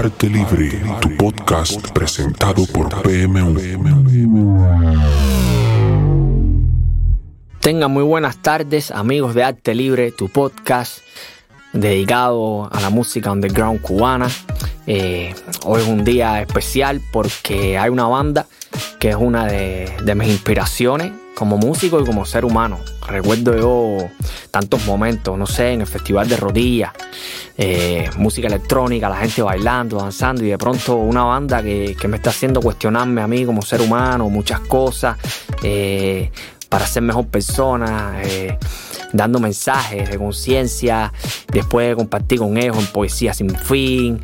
Arte Libre, tu podcast presentado por PMU. Tengan muy buenas tardes, amigos de Arte Libre, tu podcast dedicado a la música underground cubana. Eh, hoy es un día especial porque hay una banda que es una de, de mis inspiraciones como músico y como ser humano. Recuerdo yo tantos momentos, no sé, en el Festival de Rodillas, eh, música electrónica, la gente bailando, danzando y de pronto una banda que, que, me está haciendo cuestionarme a mí como ser humano, muchas cosas, eh, para ser mejor persona. Eh, dando mensajes de conciencia, después de compartir con ellos en poesía sin fin.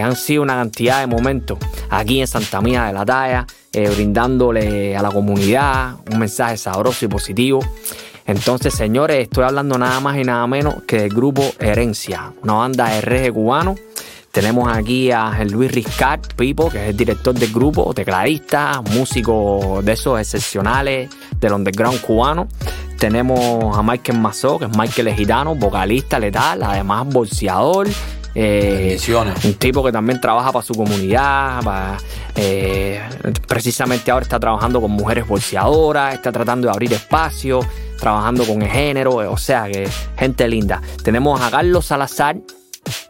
Han sido una cantidad de momentos aquí en Santa Mía de la Talla, eh, brindándole a la comunidad un mensaje sabroso y positivo. Entonces, señores, estoy hablando nada más y nada menos que del grupo Herencia, una banda de reggae cubano. Tenemos aquí a Luis Riscard Pipo, que es el director del grupo, tecladista, músico de esos excepcionales del underground cubano. Tenemos a Michael Mazó, que es Michael el Gitano, vocalista letal, además bolseador. Eh, un tipo que también trabaja para su comunidad, eh, precisamente ahora está trabajando con mujeres bolseadoras, está tratando de abrir espacio, trabajando con el género, o sea que gente linda. Tenemos a Carlos Salazar,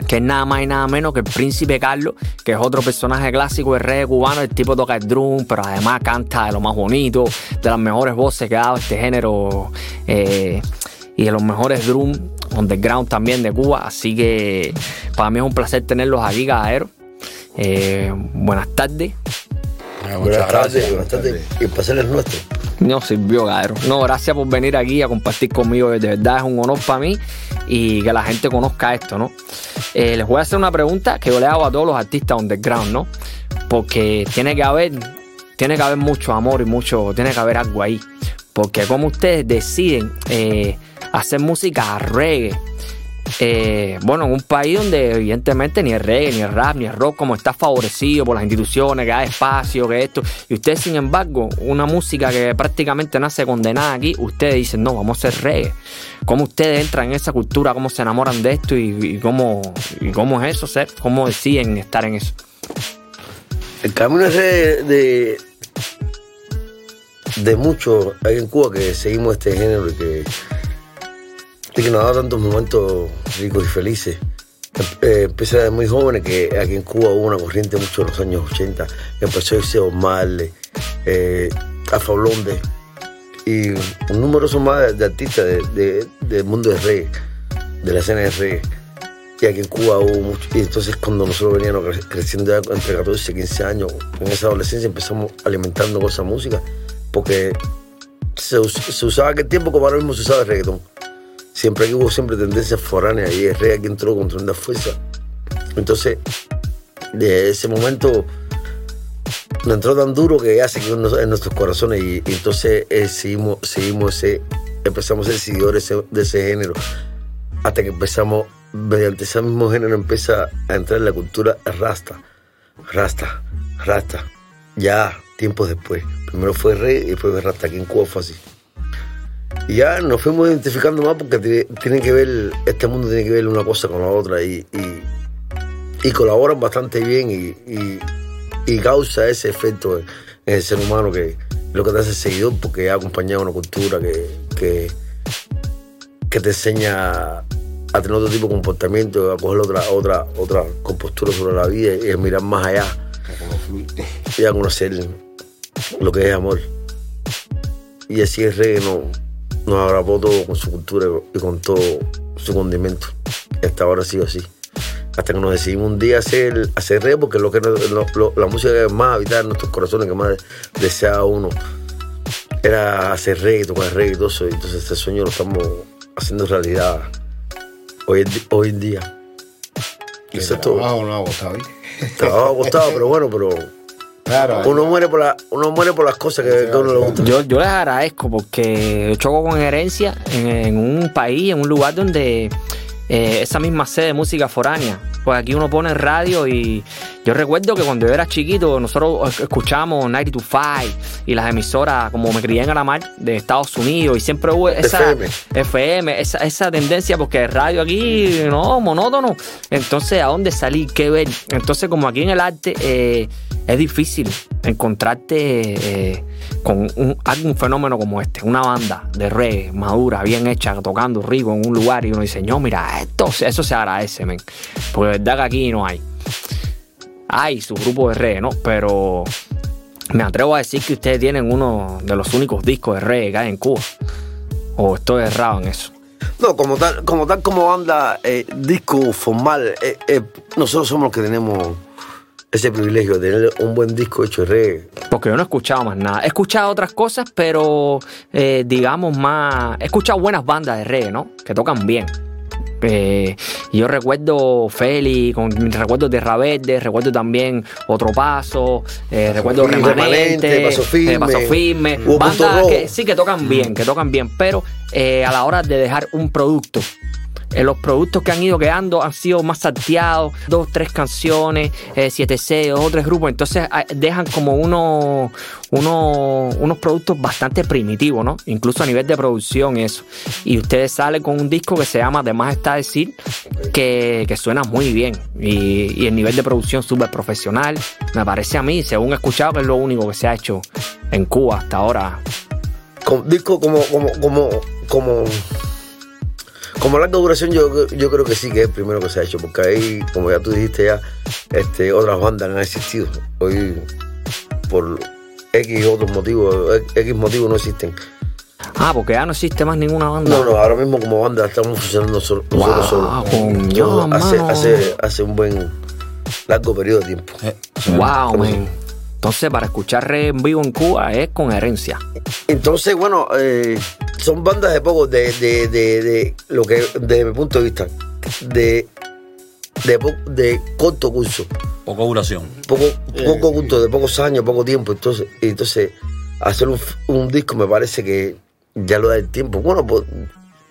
que es nada más y nada menos que el príncipe Carlos, que es otro personaje clásico de reggae cubano. El tipo toca el drum, pero además canta de lo más bonito, de las mejores voces que ha dado este género eh, y de los mejores drum underground también de Cuba. Así que para mí es un placer tenerlos aquí, caballeros. Eh, buenas tardes. Buenas tardes, buenas tardes. Y el placer es nuestro. No sirvió, cabrón. No, gracias por venir aquí a compartir conmigo. De verdad es un honor para mí y que la gente conozca esto, ¿no? Eh, les voy a hacer una pregunta que yo le hago a todos los artistas underground, ¿no? Porque tiene que haber, tiene que haber mucho amor y mucho, tiene que haber algo ahí. Porque como ustedes deciden eh, hacer música reggae, eh, bueno, en un país donde evidentemente ni el reggae, ni el rap, ni el rock como está favorecido por las instituciones, que hay espacio, que esto, y ustedes sin embargo, una música que prácticamente nace condenada aquí, ustedes dicen, no, vamos a hacer reggae. ¿Cómo ustedes entran en esa cultura? ¿Cómo se enamoran de esto? ¿Y, cómo, es eso? Ser? ¿Cómo deciden estar en eso? El camino es de, de muchos hay en Cuba que seguimos este género y que que nos ha dado tantos momentos ricos y felices. Eh, empecé desde muy jóvenes que aquí en Cuba hubo una corriente mucho en los años 80. Empezó a irse Marley, eh, Alfa Blonde y un numeroso más de, de artistas de, de, del mundo de reggae, de la escena de reggae. Y aquí en Cuba hubo mucho. Y entonces, cuando nosotros veníamos creciendo ya entre 14 y 15 años, en esa adolescencia empezamos alimentando con esa música, porque se, usaba aquel tiempo como ahora mismo se usaba el reggaetón siempre que hubo siempre tendencias foráneas y el rey aquí entró con tremenda fuerza. Entonces, de ese momento nos entró tan duro que ya se quedó en nuestros corazones y, entonces eh, seguimos, seguimos ese, empezamos a ser seguidores de, de ese género hasta que empezamos, mediante ese mismo género empieza a entrar en la cultura rasta, rasta, rasta, ya tiempos después. Primero fue rey y después rasta, aquí en Cuba fue así. Y ya nos fuimos identificando más porque tiene que ver, este mundo tiene que ver una cosa con la otra y, y, colaboran bastante bien y, y, y, causa ese efecto en el ser humano que lo que te hace seguidor porque ha acompañado una cultura que, que, que te enseña a tener otro tipo de comportamiento, a coger otra, otra, otra compostura sobre la vida y a mirar más allá y a conocer lo que es amor. Y así es reggae, no, nos atrapó todo con su cultura y con todo su condimento. Hasta ahora ha sido así. Hasta que nos decidimos un día hacer, hacer reggae, porque lo que lo, la música que más habitaba en nuestros corazones, que más deseaba uno, era hacer reggae, tocar reggae y todo eso. Y entonces este sueño lo estamos haciendo realidad hoy, hoy en día. Eso es todo. Trabajo no ha costado. Trabajo ha costado, pero bueno, pero Claro, uno muere por la, uno muere por las cosas que, que uno le gusta. Yo, yo les agradezco porque yo choco con herencia en, en un país, en un lugar donde eh, esa misma sede de música foránea. Pues aquí uno pone radio y, Yo recuerdo que cuando yo era chiquito, nosotros escuchábamos 925 y las emisoras, como me crié en la mar de Estados Unidos, y siempre hubo esa FM, esa, tendencia, porque el radio aquí, no, monótono. Entonces, ¿a dónde salir? ¿Qué ver? Entonces, como aquí en el arte, eh, es difícil encontrarte eh, con un, algún fenómeno como este, una banda de reggae madura, bien hecha, tocando rico en un lugar, y uno dice, no, mira, esto, eso se agradece, men. Porque de verdad que aquí no hay hay su grupo de reggae, ¿no? Pero me atrevo a decir que ustedes tienen uno de los únicos discos de reggae que hay en Cuba. ¿O estoy errado en eso? No, como tal, como tal como banda, eh, disco formal, eh, eh, nosotros somos los que tenemos ese privilegio de tener un buen disco hecho de reggae. Porque yo no he escuchado más nada. He escuchado otras cosas, pero digamos más. He escuchado buenas bandas de reggae, ¿no? Que tocan bien. Eh, yo recuerdo Feli, con recuerdos de Raverde, recuerdo también Otro Paso, eh, recuerdo Remanente, Paso Firme, eh, Paso firme bandas que sí que tocan bien, que tocan bien, pero a la hora de dejar un producto eh, los productos que han ido quedando han sido más salteados, dos, tres canciones, eh, siete, seis, dos tres grupos. Entonces ah, dejan como unos, unos productos bastante primitivos, ¿no? Incluso a nivel de producción eso. Y ustedes salen con un disco que se llama Además está decir que, que suena muy bien. Y, el nivel de producción súper profesional. Me parece a mí, según he escuchado, que es lo único que se ha hecho en Cuba hasta ahora. Con, disco como, como, como, como como larga duración, yo, yo creo que sí que es el primero que se ha hecho, porque ahí, como ya tú dijiste ya, este, otras bandas han existido. Hoy, por X otros motivos, X motivos no existen. Ah, porque ya no existe más ninguna banda. No, no, ahora mismo como banda estamos funcionando nosotros solos. hace, hace, hace un buen largo periodo de tiempo. wow, man. Entonces, para escuchar re en vivo en Cuba es con herencia. Entonces, bueno, eh, son bandas de poco, de, de, de, lo que, desde mi punto de vista, de, de, corto curso. Poco duración. Poco, poco curso, de pocos años, poco tiempo. Entonces, entonces hacer un, disco me parece que ya lo da el tiempo. Bueno, pues,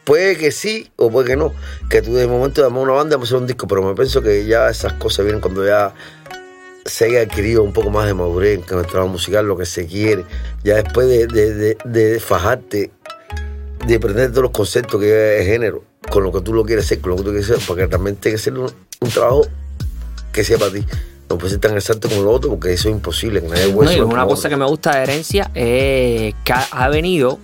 puede que sí o puede que no. Que tú de momento damos una banda, vamos a hacer un disco, pero me pienso que ya esas cosas vienen cuando ya se haya adquirido un poco más de madurez en nuestro trabajo musical, lo que se quiere, ya después de, de, de, fajarte, de aprender todos los conceptos que es género, con lo que tú lo quieres hacer, con lo que tú quieres hacer, porque realmente hay que hacer un, trabajo que sea para ti. No puede ser tan exacto como lo otro, porque eso es imposible. Que una cosa que me gusta de Herencia es que ha venido,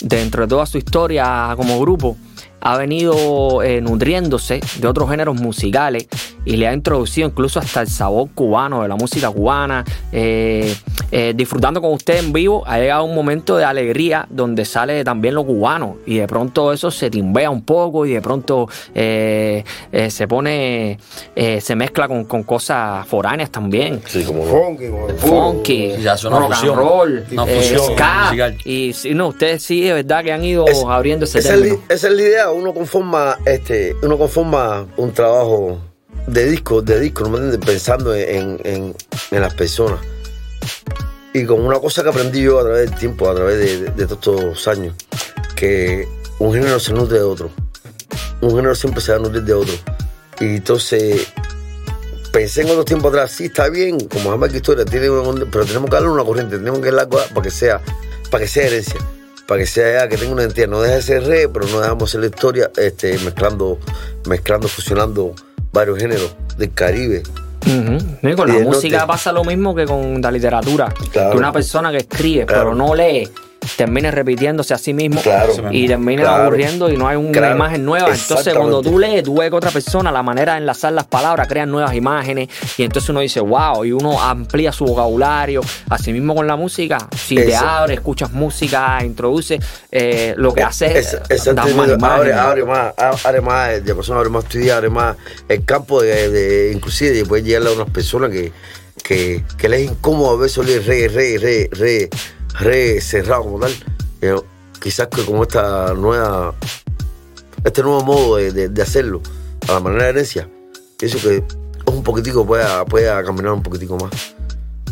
dentro de toda su historia como grupo, ha venido eh, nutriéndose de otros géneros musicales y le ha introducido incluso hasta el sabor cubano, de la música cubana. Eh, eh, disfrutando con usted en vivo, ha llegado un momento de alegría donde sale también lo cubano y de pronto eso se timbea un poco y de pronto se pone, se mezcla con, cosas foráneas también. Sí, como funky, funky, ya rock and roll, ska. Y si no, ustedes sí, de verdad que han ido abriendo ese esa es la idea uno conforma, este, uno conforma un trabajo de disco, de disco, ¿no pensando en, en, las personas. Y con una cosa que aprendí yo a través del tiempo, a través de, todos estos años, que un género se nutre de otro. Un género siempre se va a nutrir de otro. Y entonces pensé en otro tiempo atrás, sí, está bien, como jamás que historia, tiene pero tenemos que darle una corriente, tenemos que darle para que sea, para que sea herencia para que sea que tenga una identidad. No deja de ser re, pero no dejamos hacer la historia este, mezclando, mezclando, fusionando varios géneros del Caribe. con la música pasa lo mismo que con la literatura. Que una persona que escribe, pero no lee, termine repitiéndose a sí mismo y termine aburriendo y no hay una imagen nueva. Entonces, cuando tú lees, tú ves que otra persona, la manera de enlazar las palabras, crean nuevas imágenes y entonces uno dice, wow, y uno amplía su vocabulario. Así mismo con la música, si te abre, escuchas música, introduce, eh, lo que hace es, abre, abre, más, abre más, de persona abre más tu abre más el campo de, inclusive después llegarle a unas personas que, que, que les es incómodo a veces oír re, re, re, re re cerrado como tal. Pero quizás que como esta nueva, este nuevo modo de, hacerlo, a la manera de herencia, pienso que un poquitico pueda, pueda caminar un poquitico más.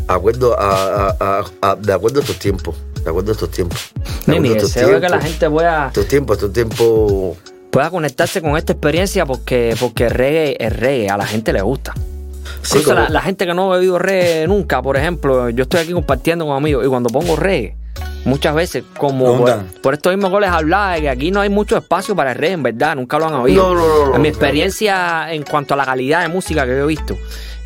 Acuerdo a, de acuerdo a estos tiempos. De acuerdo a estos tiempos. mi deseo que la gente pueda. Estos tiempos, estos tiempos. Pueda conectarse con esta experiencia porque, porque el reggae es reggae, a la gente le gusta. Incluso la, la, gente que no ha bebido reggae nunca, por ejemplo, yo estoy aquí compartiendo con amigos y cuando pongo reggae, muchas veces, como por, esto mismo que les hablaba, de que aquí no hay mucho espacio para el reggae, en verdad, nunca lo han oído. No, no, en mi experiencia en cuanto a la calidad de música que yo he visto,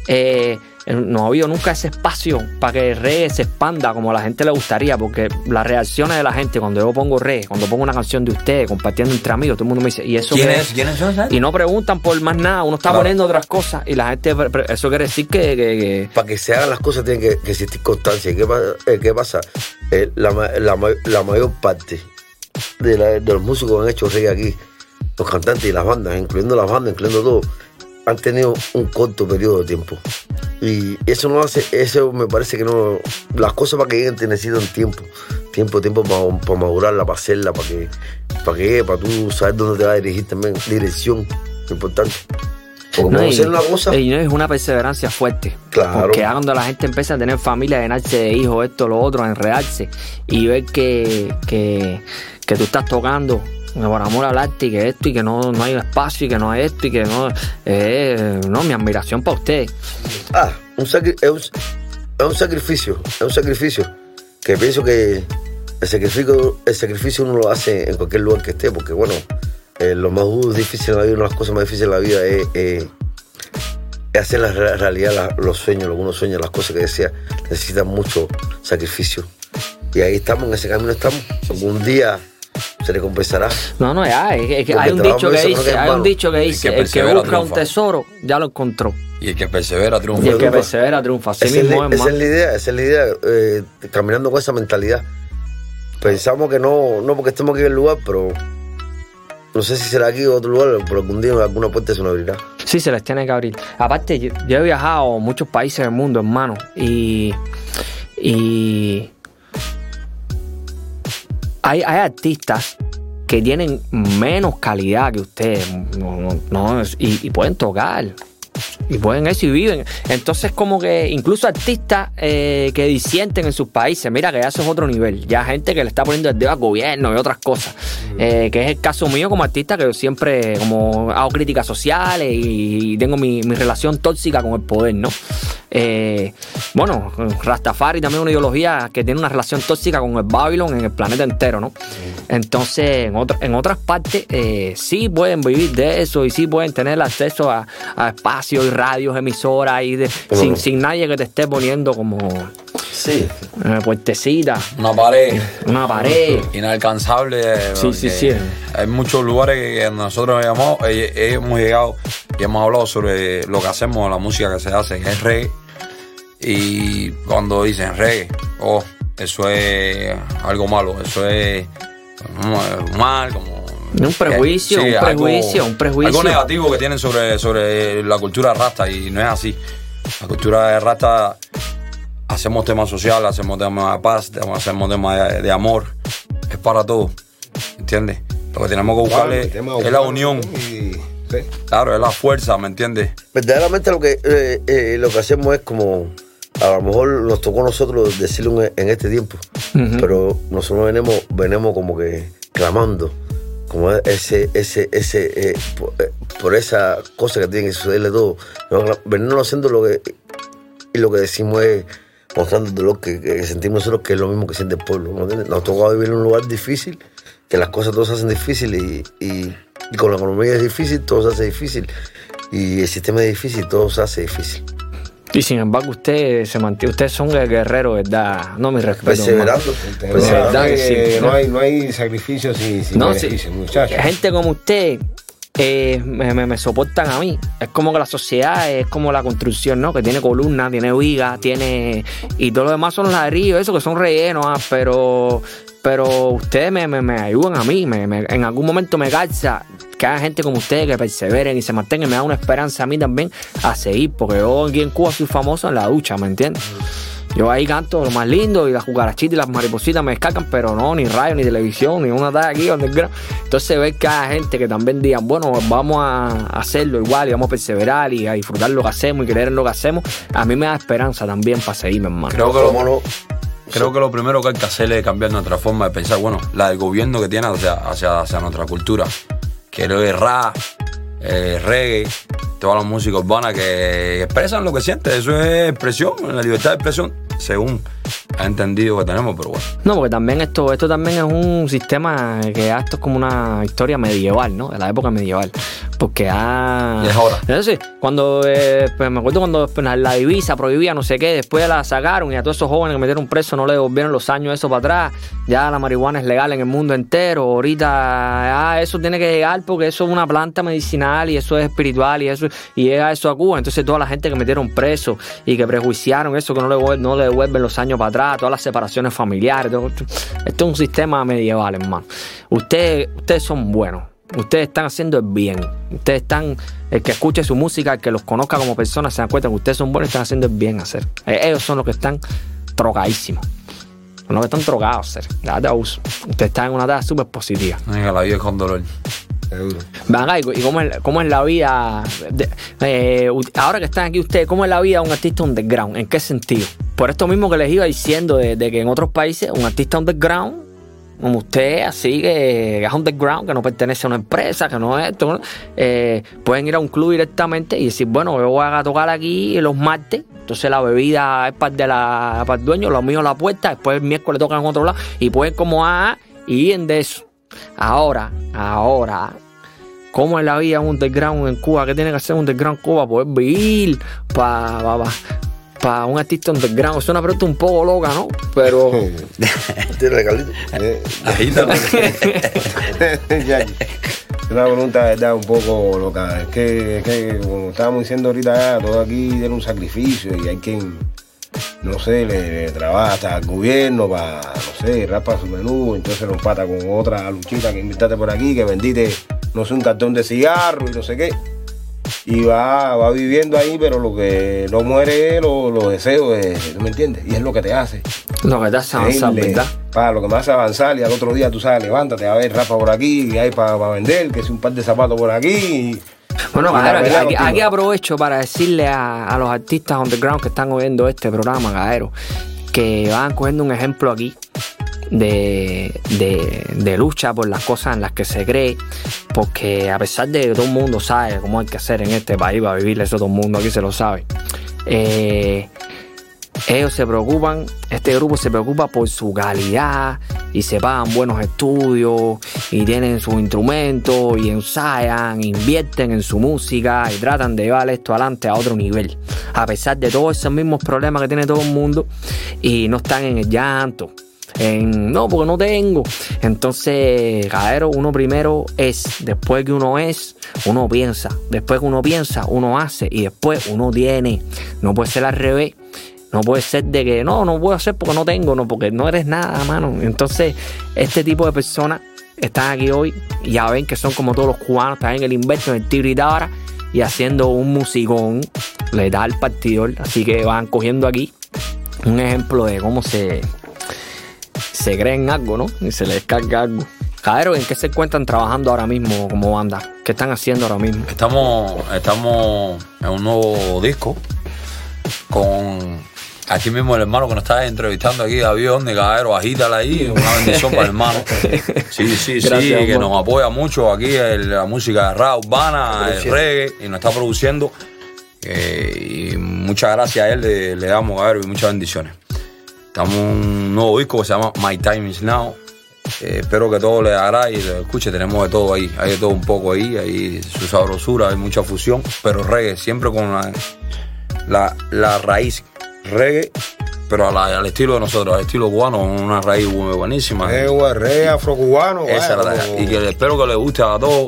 eh, no ha habido nunca ese espacio para que reggae se expanda como a la gente le gustaría, porque las reacciones de la gente cuando yo pongo reggae, cuando pongo una canción de ustedes compartiendo entre amigos, todo el mundo me dice, ¿y eso ¿Quién es? ¿Quiénes son? Y no preguntan por más nada, uno está poniendo otras cosas y la gente, eso quiere decir que... Para que se hagan las cosas tiene que, que existir constancia. ¿Qué, eh, qué pasa? Eh, la, la, la, mayor parte de, de, los músicos que han hecho reggae aquí, los cantantes y las bandas, incluyendo las bandas, incluyendo todo, han tenido un corto periodo de tiempo. Y eso no hace, eso me parece que no. Las cosas para que lleguen necesitan tiempo. Tiempo, tiempo para, madurarla, para hacerla, para que, para que para tú saber dónde te vas a dirigir también. Dirección, importante. Porque no, y, una cosa. Y es una perseverancia fuerte. Claro. Porque cuando la gente empieza a tener familia, a llenarse de hijos, esto, lo otro, a enredarse y ver que, que, que tú estás tocando por amor al arte y que esto y que no, no hay espacio y que no hay esto y que no. Eh, no, mi admiración para usted. Ah, un es, un, sacrificio, es un sacrificio que pienso que el sacrificio, el sacrificio uno lo hace en cualquier lugar que esté, porque bueno, eh, lo más difícil en la vida, una de las cosas más difíciles en la vida es, hacer la realidad los sueños, lo que uno sueña, las cosas que desea, necesitan mucho sacrificio. Y ahí estamos, en ese camino estamos. Algún día se le compensará. No, no, ya, es, que hay un dicho que dice, hay un dicho que dice, el que, busca un tesoro ya lo encontró. Y el que persevera triunfa. Y el que persevera triunfa. Así esa mismo es, esa es la idea, esa es la idea, eh, caminando con esa mentalidad. Pensamos que no, no porque estemos aquí en el lugar, pero no sé si será aquí o otro lugar, pero algún día alguna puerta se nos abrirá. Sí, se les tiene que abrir. Aparte, yo, yo he viajado a muchos países del mundo, hermano, y, y hay, hay artistas que tienen menos calidad que ustedes no, y, y, pueden tocar. Y pueden eso y viven. Entonces, como que incluso artistas eh, que disienten en sus países, mira que ya eso es otro nivel. Ya gente que le está poniendo el dedo al gobierno y otras cosas. Eh, que es el caso mío como artista, que yo siempre como hago críticas sociales y, tengo mi, mi, relación tóxica con el poder, ¿no? Eh, bueno, Rastafari también una ideología que tiene una relación tóxica con el Babylon en el planeta entero, ¿no? Entonces, en, en otras partes eh, sí pueden vivir de eso y sí pueden tener acceso a, a espacios y radios, emisoras y de, sin, sin, nadie que te esté poniendo como sí. Eh, puertecita. Una pared. Una pared. Inalcanzable. Sí, sí, sí. Hay muchos lugares que nosotros hemos, hemos llegado y hemos hablado sobre lo que hacemos, la música que se hace, que es reggae y cuando dicen reggae, oh, eso es algo malo, eso es mal, como un prejuicio, un prejuicio, un prejuicio. Algo negativo que tienen sobre, sobre la cultura rasta y no es así. La cultura de rasta hacemos temas sociales, hacemos temas de paz, hacemos temas de, amor, es para todos, ¿entiendes? Lo que tenemos que buscar es, la unión. Claro, es la fuerza, ¿me entiendes? Verdaderamente lo que, eh, eh, lo que hacemos es como a lo mejor nos tocó a nosotros decirlo en, este tiempo, pero nosotros venimos, venimos como que clamando, como ese, ese, ese, eh, eh, por, esa cosa que tiene que sucederle todo. Venimos haciendo lo que, y lo que decimos es mostrando el dolor que, sentimos nosotros, que es lo mismo que siente el pueblo. Nos tocó vivir en un lugar difícil, que las cosas todas se hacen difíciles y, y, y con la economía es difícil, todo se hace difícil. Y el sistema es difícil, todo se hace difícil. Y sin embargo, usted se mantiene, ustedes son guerreros, ¿verdad? No, mi respeto. Perseverando. Perseverando. no, hay, no hay sacrificios sin, sin no, muchachos. Gente como usted eh, me, me, soportan a mí. Es como que la sociedad es como la construcción, ¿no? Que tiene columna, tiene viga, tiene. Y todo lo demás son ladrillos, eso que son rellenos, ah, pero. Pero ustedes me, me, ayudan a mí, en algún momento me calza que haya gente como ustedes que perseveren y se mantengan, me da una esperanza a mí también a seguir, porque yo aquí en Cuba soy famoso en la ducha, ¿me entiendes? Yo ahí canto lo más lindo y las cucarachitas y las maripositas me escacan, pero no, ni radio, ni televisión, ni una de aquí underground. Entonces ver que hay gente que también digan, bueno, vamos a hacerlo igual y vamos a perseverar y a disfrutar lo que hacemos y creer en lo que hacemos, a mí me da esperanza también para seguirme, hermano. Creo que lo, creo que lo primero que hay que hacer es cambiar nuestra forma de pensar, bueno, la del gobierno que tiene hacia, hacia, hacia nuestra cultura quiero errar eh, reggae, toda la música urbana que expresan lo que sienten. Eso es expresión, la libertad de expresión, según ha entendido que tenemos, pero bueno. No, porque también esto, esto también es un sistema que esto es como una historia medieval, ¿no? De la época medieval. Porque. Y es hora. Sí, cuando eh, pues me acuerdo cuando pues, la divisa prohibía no sé qué, después la sacaron y a todos esos jóvenes que metieron preso no le devolvieron los años eso para atrás. Ya la marihuana es legal en el mundo entero. Ahorita ah, eso tiene que llegar porque eso es una planta medicinal y eso es espiritual y eso y llega eso a Cuba. Entonces toda la gente que metieron preso y que prejuiciaron eso, que no le, no le devuelven los años para atrás, todas las separaciones familiares. esto es un sistema medieval, hermano. Ustedes, ustedes son buenos. Ustedes están haciendo el bien. Ustedes están, el que escuche su música, el que los conozca como personas, se dan cuenta que ustedes son buenos y están haciendo el bien hacer. Eh, ellos son los que están drogadísimos. Son los que están drogados, hacer. La. Ustedes están en una edad súper positiva. Venga, la vida con dolor. Venga, ¿y cómo es, cómo es la vida? Eh, ahora que están aquí ustedes, ¿cómo es la vida de un artista underground? ¿En qué sentido? Por esto mismo que les iba diciendo, de, que en otros países un artista underground como usted, así que es underground, que no pertenece a una empresa, que no es esto, eh, pueden ir a un club directamente y decir, bueno, yo voy a tocar aquí los martes, entonces la bebida es para, el dueño, lo mío la puerta, después el miércoles tocan en otro lado y pueden como a y en de eso. Ahora, ahora, ¿cómo es la vida un underground en Cuba? ¿Qué tiene que hacer un underground Cuba? Poder vivir para para un artista underground. Es una pregunta un poco loca, ¿no? Pero. Tiene regalito. una pregunta, verdad, un poco loca. Es que, es que como estábamos diciendo ahorita, todo aquí tiene un sacrificio y hay quien, no sé, le, trabaja hasta el gobierno para, no sé, rapa su menú, entonces lo empata con otra luchita que invitaste por aquí, que vendiste, no sé, un cartón de cigarro y no sé qué y va, va viviendo ahí, pero lo que no muere es los deseos, ¿tú me entiendes? Y es lo que te hace. Lo que te hace avanzar, ¿verdad? Para lo que me hace avanzar y al otro día tú sabes, levántate a ver rapa por aquí, y hay para vender, que es un par de zapatos por aquí. bueno, aquí, aprovecho para decirle a, los artistas underground que están oyendo este programa, Gaero, que van cogiendo un ejemplo aquí de, lucha por las cosas en las que se cree, porque a pesar de que todo el mundo sabe cómo hay que hacer en este país, va a vivir eso todo el mundo aquí se lo sabe. Eh, ellos se preocupan, este grupo se preocupa por su calidad y se pagan buenos estudios y tienen sus instrumentos y ensayan, invierten en su música y tratan de llevar esto adelante a otro nivel. A pesar de todos esos mismos problemas que tiene todo el mundo y no están en el llanto, no, porque no tengo. Entonces, cadero, uno primero es, después que uno es, uno piensa. Después que uno piensa, uno hace y después uno tiene. No puede ser al revés. No puede ser de que no, no puedo hacer porque no tengo, no, porque no eres nada, mano. Entonces, este tipo de personas están aquí hoy, ya ven que son como todos los cubanos, están en el inverso, en el tiro y tabara, y haciendo un musicón, le da al partidor. Así que van cogiendo aquí un ejemplo de cómo se, se creen algo, ¿no? Y se les descarga algo. Cadero, ¿en qué se encuentran trabajando ahora mismo como banda? ¿Qué están haciendo ahora mismo? Estamos, estamos en un nuevo disco con aquí mismo el hermano que nos está entrevistando aquí, avión de Cadero, agítala ahí, una bendición para el hermano. Sí, sí, sí, que nos apoya mucho aquí en la música de rap urbana, el reggae, y nos está produciendo. Eh, y muchas gracias a él le, le damos, Cadero, y muchas bendiciones. Estamos en un nuevo disco que se llama My Time Is Now. Eh, espero que todo le agrade y lo escuche. Tenemos de todo ahí. Hay de todo un poco ahí. Hay su sabrosura, hay mucha fusión. Pero reggae, siempre con la, la, raíz reggae, pero al estilo de nosotros, al estilo cubano, una raíz buenísima. Es reggae afrocubano. Esa Y que espero que le guste a todos.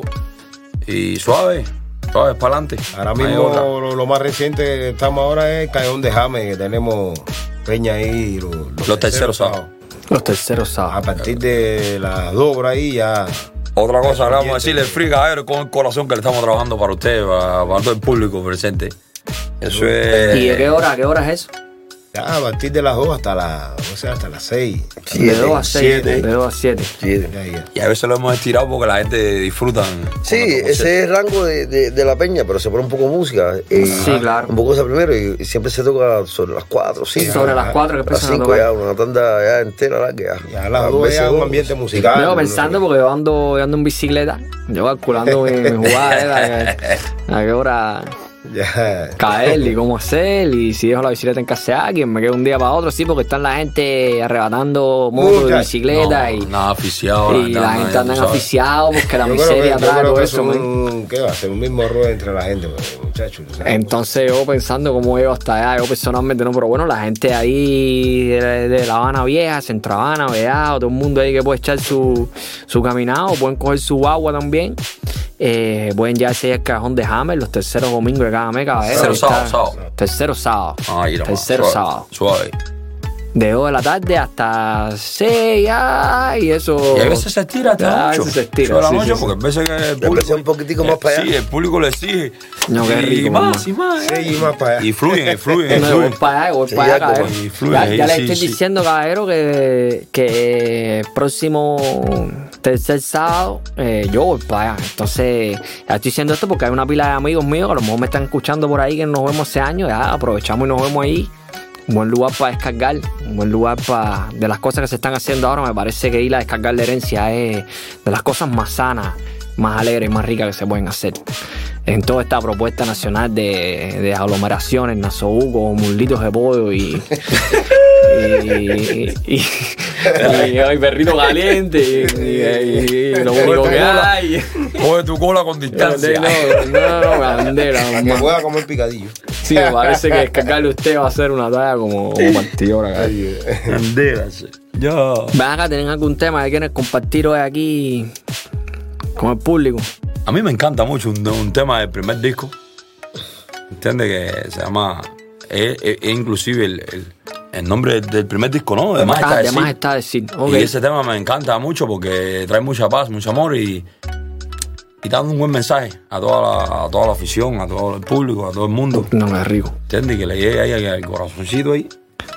Y suave. Suave, para adelante. Ahora mismo lo, más reciente que estamos ahora es Callejón de Jame, que tenemos Peña ahí los, los, terceros sábados. Los terceros sábados. A partir de las dos por ahí ya. Otra cosa, le vamos a decirle el frigadero con el corazón que le estamos trabajando para usted, para, todo el público presente. Eso es. ¿Y a qué hora, qué hora es eso? Ya, a partir de las 2 hasta las, no sé, hasta las 6. de 2 a 6, siete. de 2 a 7. Sí, Ya, ya. Y a veces lo hemos estirado porque la gente disfruta. Sí, ese es el rango de, de- de la peña, pero se pone un poco de música. y Sí, claro. Un poco esa primero y, y siempre se toca sobre las 4, 5. Sobre las 4 que A las empiezan a 5 ya, tocar. una tanda ya entera larga. Ya, Ya a las 2 veces ya un ambiente musical. Luego no pensando, porque yo ando, yo ando en bicicleta, yo calculando mi, mi jugada, que- a qué hora Ya. caer y cómo hacer, y si dejo la bicicleta en casa de alguien, me quedo un día para otro, sí, porque están la gente arrebatando motos de Muchas. bicicleta y, Nada aficiado. y la gente anda ¿sabes? aficiado porque la Yo creo que- miseria trae todo eso, es man. un, ¿Qué va a ser? Un mismo error entre la gente, pues, muchachos. Entonces yo pensando cómo llego hasta allá, yo personalmente no, pero bueno, la gente ahí de, de La Habana Vieja, Centro Habana, Veado, todo el mundo ahí que puede echar su, su caminado, pueden coger su agua también. Eh, pueden ahí al cajón de Hammer los terceros domingos de cada mes, caballero. Sábado, sábado. Tercero sábado. Nomás, tercero suave, sábado. Suave. De 2 de la tarde hasta 6, ay, y eso. Y a veces se estira hasta a las 8. veces se estira, sí, noche sí, sí. porque a veces que el público. un poquitico más para allá. Sí, el público le exige. No, qué y rico, más, y más. Sí, y más para allá. Y fluyen, y fluyen, No, voy fluyen. para allá, voy Sí, para allá, ya, caballero. Ya, ya le sí, estoy sí. diciendo, caballero, que, que el próximo tercer sábado eh, yo voy para allá. Entonces, ya estoy diciendo esto porque hay una pila de amigos míos que a lo mejor me están escuchando por ahí que nos vemos ese año. Ya aprovechamos y nos vemos ahí. Un buen lugar para descargar, un buen lugar para. De las cosas que se están haciendo ahora, me parece que ir a descargar la herencia es de las cosas más sanas, más alegres, más ricas que se pueden hacer. En toda esta propuesta nacional de, de aglomeraciones, nasobucos, muslitos de pollo y. y, y, y- y hay perrito caliente y, y- y lo único que hay. Coge tu cola con distancia. No, no, no, bandera, que pueda comer picadillo. Sí, me parece que descargarle usted va a ser una talla como, partidora. acá. Bandérase. Ya. Ven acá, ¿tienen algún tema que quieren compartir hoy aquí con el público? A mí me encanta mucho un, un tema del primer disco. ¿Entiendes? Que se llama. Es, es- es inclusive el, el- el nombre del, del primer disco, ¿no? De más está de decir. más está decir. Ok. Y ese tema me encanta mucho porque trae mucha paz, mucho amor y, y dando un buen mensaje a toda, la, a toda la afición, a todo el público, a todo el mundo. No, es rico. ¿Entiendes? Que le llegue ahí al corazoncito ahí.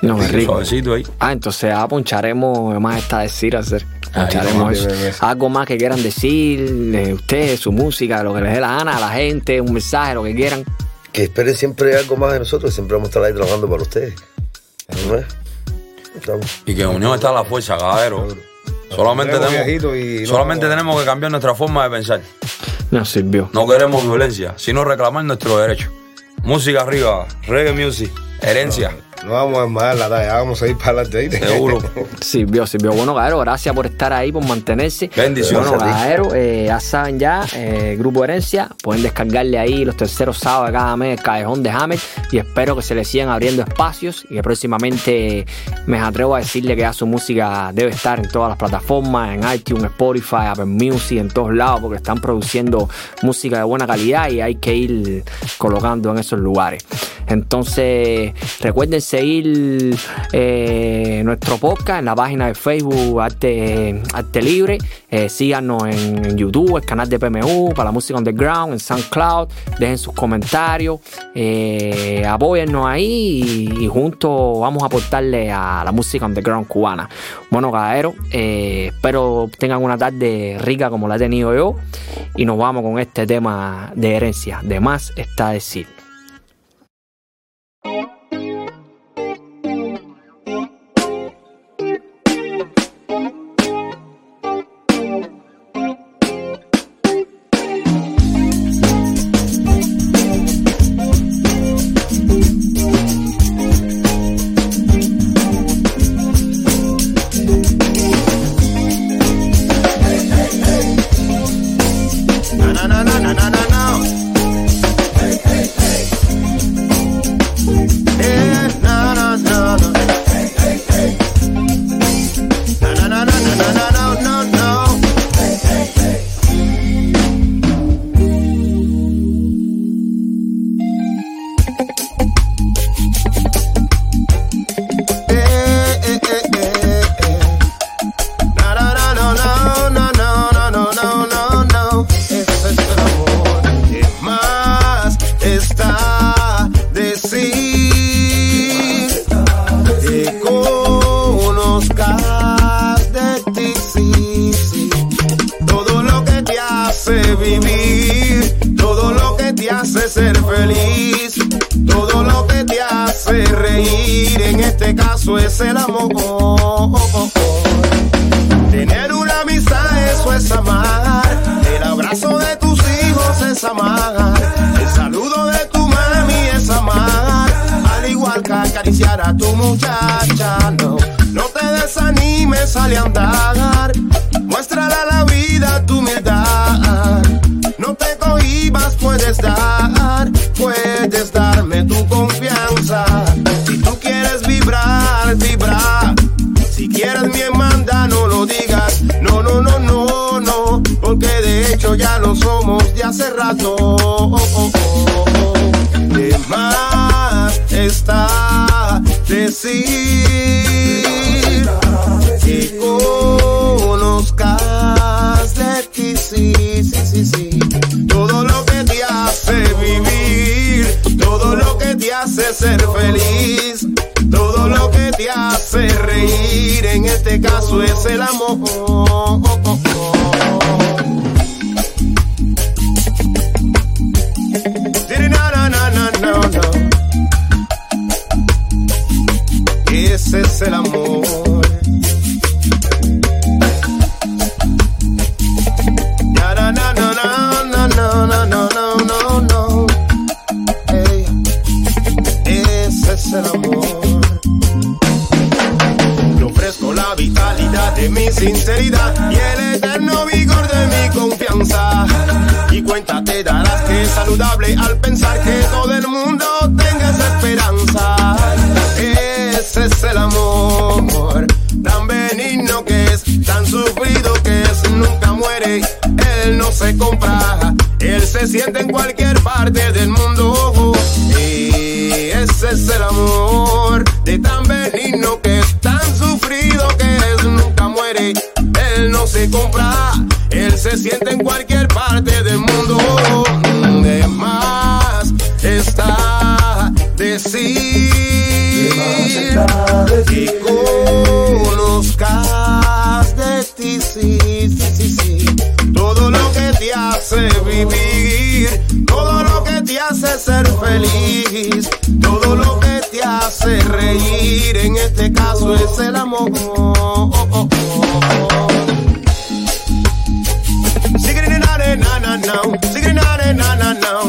No, es rico. Suavecito ahí. Ah, entonces ah, poncharemos de más está decir hacer. Poncharemos. Algo más que quieran decir, eh, ustedes, su música, lo que les dé la gana a la gente, un mensaje, lo que quieran. Que esperen siempre algo más de nosotros, siempre vamos a estar ahí trabajando para ustedes. ¿No. Y que en unión está la fuerza, caballero. Solamente, Tenemos y no solamente tenemos que cambiar nuestra forma de pensar. Nos sirvió. No queremos violencia, sino reclamar nuestros derechos. Música arriba, reggae music, herencia. No vamos a armar la talla, vamos a ir para adelante. Seguro. Sirvió, sirvió. Bueno, Gaero, gracias por estar ahí, por mantenerse. Bendiciones Bueno. Gaero, eh, ya saben ya, eh, Grupo Herencia, pueden descargarle ahí los terceros sábados de cada mes el Callejón de James y espero que se le sigan abriendo espacios y que próximamente me atrevo a decirle que ya su música debe estar en todas las plataformas, en iTunes, Spotify, Apple Music, en todos lados, porque están produciendo música de buena calidad y hay que ir colocando en esos lugares. Entonces, recuerden seguir eh, nuestro podcast en la página de Facebook Arte, Libre. Eh, síganos en, en YouTube, el canal de PMU para la música underground, en SoundCloud. Dejen sus comentarios. Eh, apóyennos ahí y, juntos vamos a aportarle a la música underground cubana. Bueno, caballero, eh, espero tengan una tarde rica como la he tenido yo. Y nos vamos con este tema de herencia. De más está decir. hace vivir, todo lo que te hace ser feliz, todo lo que te hace reír, en este caso es el amor. Tener una amistad, eso es amar, el abrazo de tus hijos es amar, el saludo de tu mami es amar, al igual que acariciar a tu muchacho. Hace rato. De más está decir que conozcas de ti, sí, sí, sí, sí. Todo lo que te hace vivir, todo lo que te hace ser feliz, todo lo que te hace reír, en este caso es el amor. Y cuenta te darás que es saludable al pensar que todo el mundo tenga esa esperanza. Ese es el amor, tan benigno que es, tan sufrido que es, nunca muere, él no se compra, él se siente en cualquier parte del mundo. Y ese es el amor, de tan benigno que es, tan sufrido que es, nunca muere, él no se compra, se siente en cualquier parte del mundo. De más está decir que conozcas de ti, sí, sí, sí, sí. Todo lo que te hace vivir, todo lo que te hace ser feliz, todo lo que te hace reír, en este caso es el amor. now. it na na na na now.